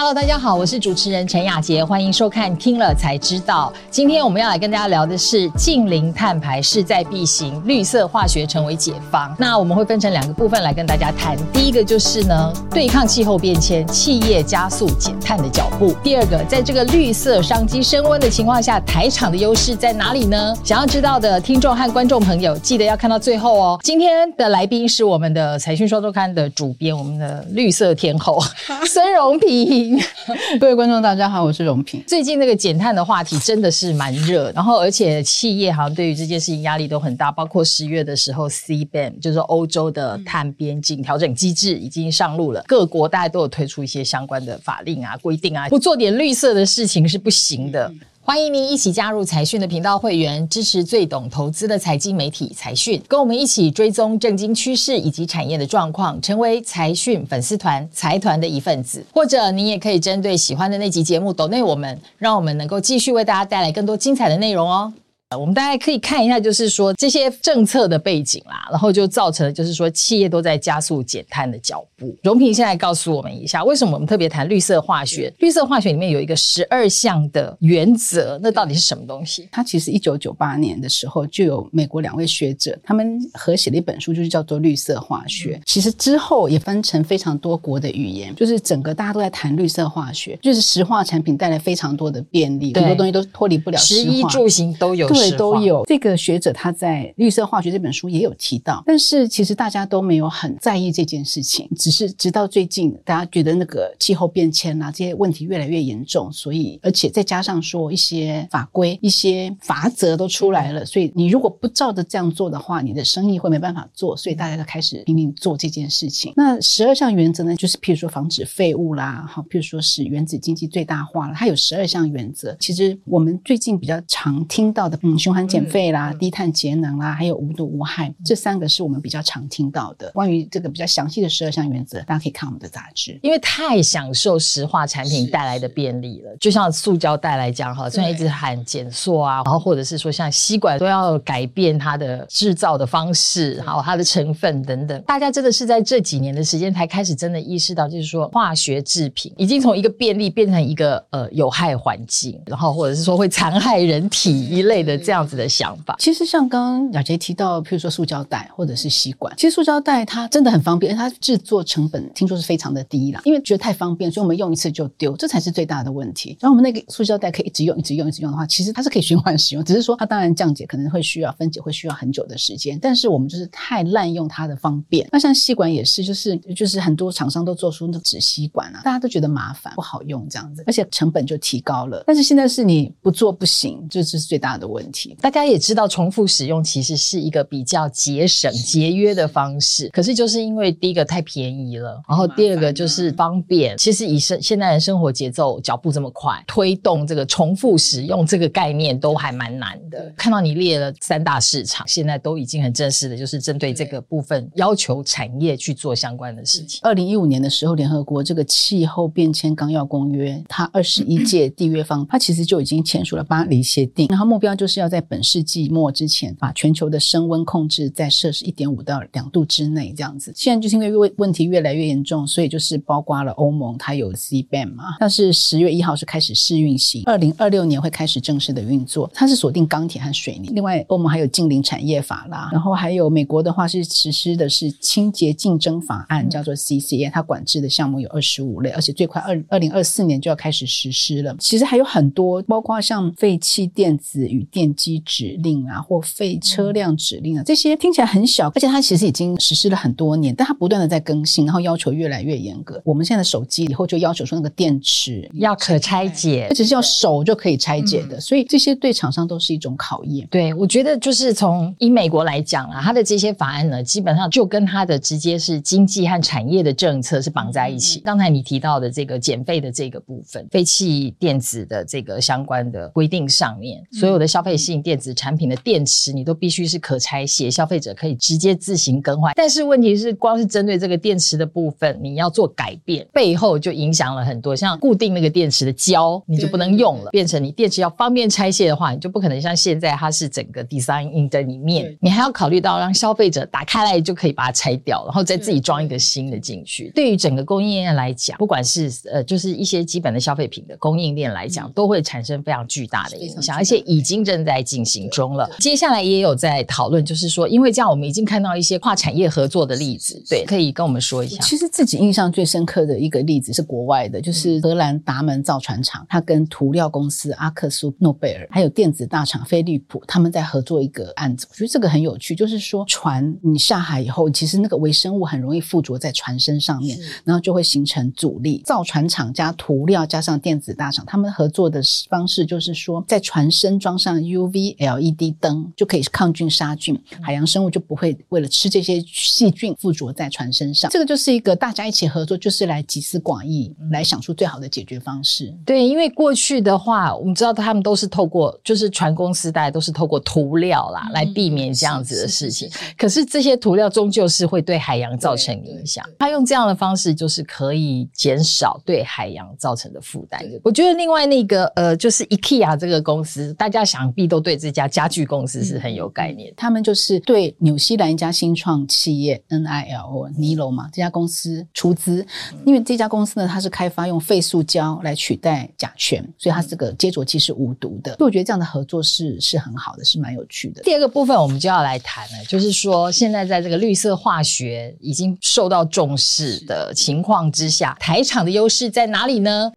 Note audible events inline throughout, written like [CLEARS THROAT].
Hello，大家好，我是主持人陈雅杰，欢迎收看《听了才知道》。今天我们要来跟大家聊的是近零碳排势在必行，绿色化学成为解方。那我们会分成两个部分来跟大家谈。第一个就是呢，对抗气候变迁，企业加速减碳的脚步。第二个，在这个绿色商机升温的情况下，台厂的优势在哪里呢？想要知道的听众和观众朋友，记得要看到最后哦。今天的来宾是我们的财讯双周刊的主编，我们的绿色天后 [LAUGHS] 孙荣平。[LAUGHS] 各位观众，大家好，我是荣平。最近那个减碳的话题真的是蛮热，然后而且企业好像对于这件事情压力都很大，包括十月的时候，CBAM 就是欧洲的碳边境调整机制已经上路了，各国大家都有推出一些相关的法令啊、规定啊，不做点绿色的事情是不行的。欢迎您一起加入财讯的频道会员，支持最懂投资的财经媒体财讯，跟我们一起追踪正经趋势以及产业的状况，成为财讯粉丝团财团的一份子。或者您也可以针对喜欢的那集节目抖内我们，让我们能够继续为大家带来更多精彩的内容哦。我们大概可以看一下，就是说这些政策的背景啦，然后就造成了就是说企业都在加速减碳的脚步。荣平现在告诉我们一下，为什么我们特别谈绿色化学？绿色化学里面有一个十二项的原则，那到底是什么东西？它其实一九九八年的时候就有美国两位学者，他们合写了一本书，就是叫做《绿色化学》。其实之后也分成非常多国的语言，就是整个大家都在谈绿色化学，就是石化产品带来非常多的便利，很多东西都脱离不了食衣住行都有。对，都有。这个学者他在《绿色化学》这本书也有提到，但是其实大家都没有很在意这件事情，只是直到最近，大家觉得那个气候变迁啊这些问题越来越严重，所以而且再加上说一些法规、一些法则都出来了，所以你如果不照着这样做的话，你的生意会没办法做，所以大家就开始拼命做这件事情。那十二项原则呢，就是譬如说防止废物啦，好，譬如说使原子经济最大化了，它有十二项原则。其实我们最近比较常听到的，嗯，循环。减费啦，低碳节能啦，还有无毒无害，这三个是我们比较常听到的。关于这个比较详细的十二项原则，大家可以看我们的杂志。因为太享受石化产品带来的便利了，就像塑胶袋来讲哈，虽然一直喊减塑啊，然后或者是说像吸管都要改变它的制造的方式，还有它的成分等等，大家真的是在这几年的时间才开始真的意识到，就是说化学制品已经从一个便利变成一个呃有害环境，然后或者是说会残害人体一类的这样子。的想法，其实像刚刚雅杰提到，譬如说塑胶袋或者是吸管，其实塑胶袋它真的很方便，它制作成本听说是非常的低啦。因为觉得太方便，所以我们用一次就丢，这才是最大的问题。然后我们那个塑胶袋可以一直用、一直用、一直用的话，其实它是可以循环使用，[LAUGHS] 只是说它当然降解可能会需要分解，会需要很久的时间。但是我们就是太滥用它的方便。那像吸管也是，就是就是很多厂商都做出那纸吸管啊，大家都觉得麻烦不好用这样子，而且成本就提高了。但是现在是你不做不行，这是最大的问题题。大家也知道，重复使用其实是一个比较节省、节约的方式。可是，就是因为第一个太便宜了，然后第二个就是方便。其实，以生现在的生活节奏、脚步这么快，推动这个重复使用这个概念都还蛮难的。看到你列了三大市场，现在都已经很正式的，就是针对这个部分要求产业去做相关的事情。二零一五年的时候，联合国这个气候变迁纲要公约，它二十一届 [CLEARS THROAT] 缔约方，它其实就已经签署了巴黎协定，然后目标就是要在本世纪。末之前，把全球的升温控制在摄氏一点五到两度之内，这样子。现在就是因为问问题越来越严重，所以就是包括了欧盟，它有 CBAM 嘛，但是十月一号是开始试运行，二零二六年会开始正式的运作。它是锁定钢铁和水泥，另外欧盟还有近邻产业法啦，然后还有美国的话是实施的是清洁竞争法案，叫做 CCA，它管制的项目有二十五类，而且最快二二零二四年就要开始实施了。其实还有很多，包括像废弃电子与电机指令。啊，或废车辆指令啊，这些听起来很小，而且它其实已经实施了很多年，但它不断的在更新，然后要求越来越严格。我们现在的手机以后就要求说那个电池要可拆解，而且是要手就可以拆解的，所以这些对厂商都是一种考验。对，我觉得就是从以美国来讲啊，它的这些法案呢，基本上就跟它的直接是经济和产业的政策是绑在一起。刚才你提到的这个减费的这个部分，废弃电子的这个相关的规定上面，所有的消费。费性电子产品的电池，你都必须是可拆卸，消费者可以直接自行更换。但是问题是，光是针对这个电池的部分，你要做改变，背后就影响了很多。像固定那个电池的胶，你就不能用了，变成你电池要方便拆卸的话，你就不可能像现在它是整个 design in 在里面，你还要考虑到让消费者打开来就可以把它拆掉，然后再自己装一个新的进去。对于整个供应链来讲，不管是呃，就是一些基本的消费品的供应链来讲，都会产生非常巨大的影响，而且已经正在进行中了。接下来也有在讨论，就是说，因为这样我们已经看到一些跨产业合作的例子，对，可以跟我们说一下。其实自己印象最深刻的一个例子是国外的，就是荷兰达门造船厂，它跟涂料公司阿克苏诺贝尔，还有电子大厂飞利浦，他们在合作一个案子。我觉得这个很有趣，就是说船你下海以后，其实那个微生物很容易附着在船身上面，然后就会形成阻力。造船厂加涂料加上电子大厂，他们合作的方式就是说，在船身装上 UV LED 灯，就可以抗菌杀菌，海洋生物就不会为了吃这些细菌附着在船身上。这个就是一个大家一起合作，就是来集思广益，来想出最好的解决方式。对，因为过去的话，我们知道他们都是透过，就是船公司大家都是透过涂料啦，来避免这样子的事情。可是这些涂料终究是会对海洋造成影响。他用这样的方式，就是可以减少对海洋造成的负担。我觉得另外那个呃，就是 IKEA 这个公司，大家想必都对这家家具公司是很有概念。他们就是对纽西兰一家新创企业 NILO Nilo 嘛这家公司出资，因为这家公司呢，它是开发用废塑胶来取代甲醛，所以它这个接着剂是无毒的。所以我觉得这样的合作是是很好的，是蛮有趣的。第二个部分我们就要来谈了，就是说现在在这个绿色化学已经受到重视的情况之下，台厂的优势在哪里呢？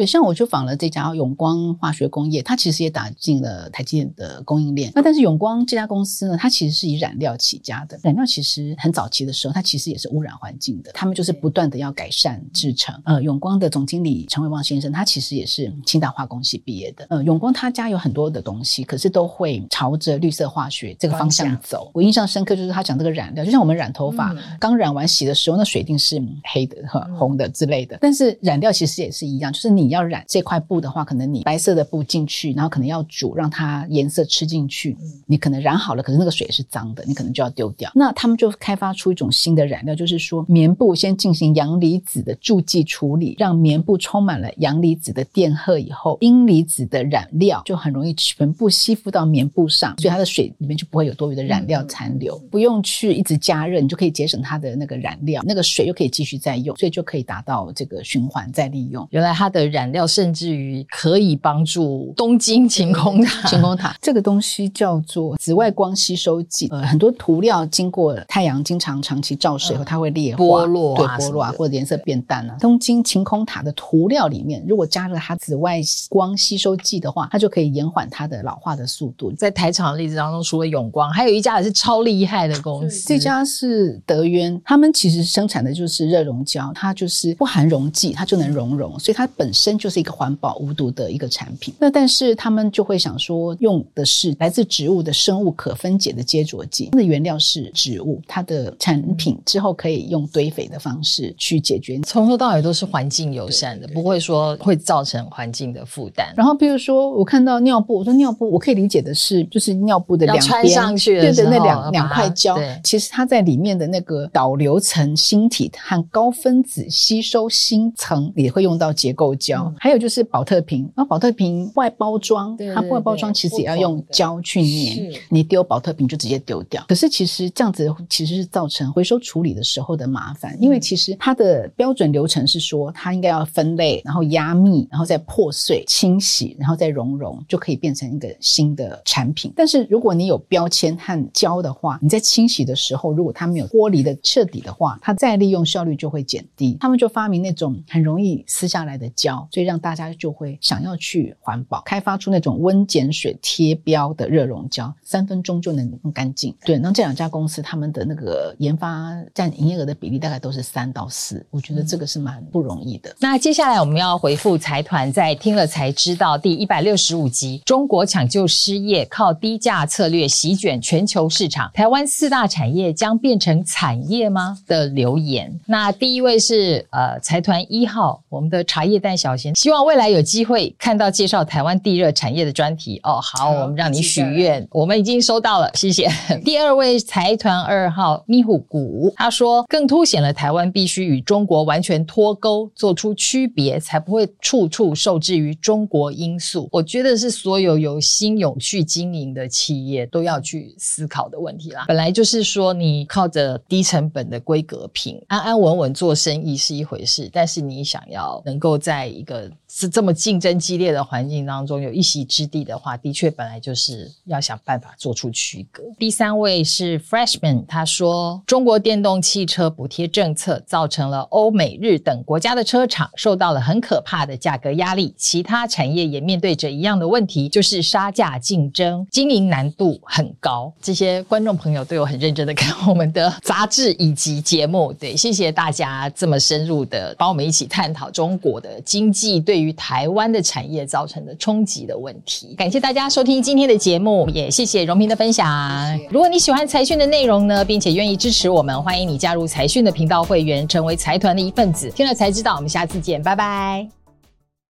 对，像我就访了这家永光化学工业，它其实也打进了台积电的供应链。那但是永光这家公司呢，它其实是以染料起家的。染料其实很早期的时候，它其实也是污染环境的。他们就是不断的要改善制成。呃，永光的总经理陈伟旺先生，他其实也是清大化工系毕业的。呃，永光他家有很多的东西，可是都会朝着绿色化学这个方向走。我印象深刻就是他讲这个染料，就像我们染头发，刚染完洗的时候，那水一定是黑的、红的之类的。但是染料其实也是一样，就是你。要染这块布的话，可能你白色的布进去，然后可能要煮，让它颜色吃进去。你可能染好了，可是那个水是脏的，你可能就要丢掉。那他们就开发出一种新的染料，就是说棉布先进行阳离子的助剂处理，让棉布充满了阳离子的电荷以后，阴离子的染料就很容易全部吸附到棉布上，所以它的水里面就不会有多余的染料残留，不用去一直加热，你就可以节省它的那个染料，那个水又可以继续再用，所以就可以达到这个循环再利用。原来它的染染料甚至于可以帮助东京晴空塔。晴空塔 [LAUGHS] 这个东西叫做紫外光吸收剂。呃，很多涂料经过太阳经常长期照射以后，它会裂剥落，对剥落啊，或者颜色变淡啊。东京晴空塔的涂料里面，如果加了它紫外光吸收剂的话，它就可以延缓它的老化的速度。在台厂的例子当中，除了永光，还有一家也是超厉害的公司，这家是德渊，他们其实生产的就是热熔胶，它就是不含溶剂，它就能熔融，所以它本身。就是一个环保无毒的一个产品，那但是他们就会想说，用的是来自植物的生物可分解的接着剂，它的原料是植物，它的产品之后可以用堆肥的方式去解决，从头到尾都是环境友善的，不会说会造成环境的负担。然后比如说我看到尿布，我说尿布我可以理解的是，就是尿布的两边对的那两两块胶，其实它在里面的那个导流层芯体和高分子吸收芯层也会用到结构胶。还有就是保特瓶，然后保特瓶外包装，它外包装其实也要用胶去粘，你丢保特瓶就直接丢掉。可是其实这样子其实是造成回收处理的时候的麻烦，因为其实它的标准流程是说，它应该要分类，然后压密，然后再破碎、清洗，然后再熔融，就可以变成一个新的产品。但是如果你有标签和胶的话，你在清洗的时候，如果它没有剥离的彻底的话，它再利用效率就会减低。他们就发明那种很容易撕下来的胶。到，所以让大家就会想要去环保，开发出那种温碱水贴标的热熔胶，三分钟就能弄干净。对，那这两家公司他们的那个研发占营业额的比例大概都是三到四，我觉得这个是蛮不容易的。那接下来我们要回复财团在听了才知道第一百六十五集：中国抢救失业，靠低价策略席卷全球市场，台湾四大产业将变成产业吗？的留言。那第一位是呃财团一号，我们的茶叶蛋小贤，希望未来有机会看到介绍台湾地热产业的专题哦。好，我们让你许愿，我们已经收到了，谢谢。[LAUGHS] 第二位财团二号咪虎谷，他说更凸显了台湾必须与中国完全脱钩，做出区别，才不会处处受制于中国因素。我觉得是所有有心有去经营的企业都要去思考的问题啦。本来就是说，你靠着低成本的规格品，安安稳稳做生意是一回事，但是你想要能够在一个是这么竞争激烈的环境当中有一席之地的话，的确本来就是要想办法做出区隔。第三位是 Freshman，他说中国电动汽车补贴政策造成了欧美日等国家的车厂受到了很可怕的价格压力，其他产业也面对着一样的问题，就是杀价竞争，经营难度很高。这些观众朋友都有很认真的看我们的杂志以及节目，对，谢谢大家这么深入的帮我们一起探讨中国的经济对于台湾的产业造成的冲击的问题。感谢大家收听今天的节目，也谢谢荣平的分享。如果你喜欢财讯的内容呢，并且愿意支持我们，欢迎你加入财讯的频道会员，成为财团的一份子。听了才知道，我们下次见，拜拜。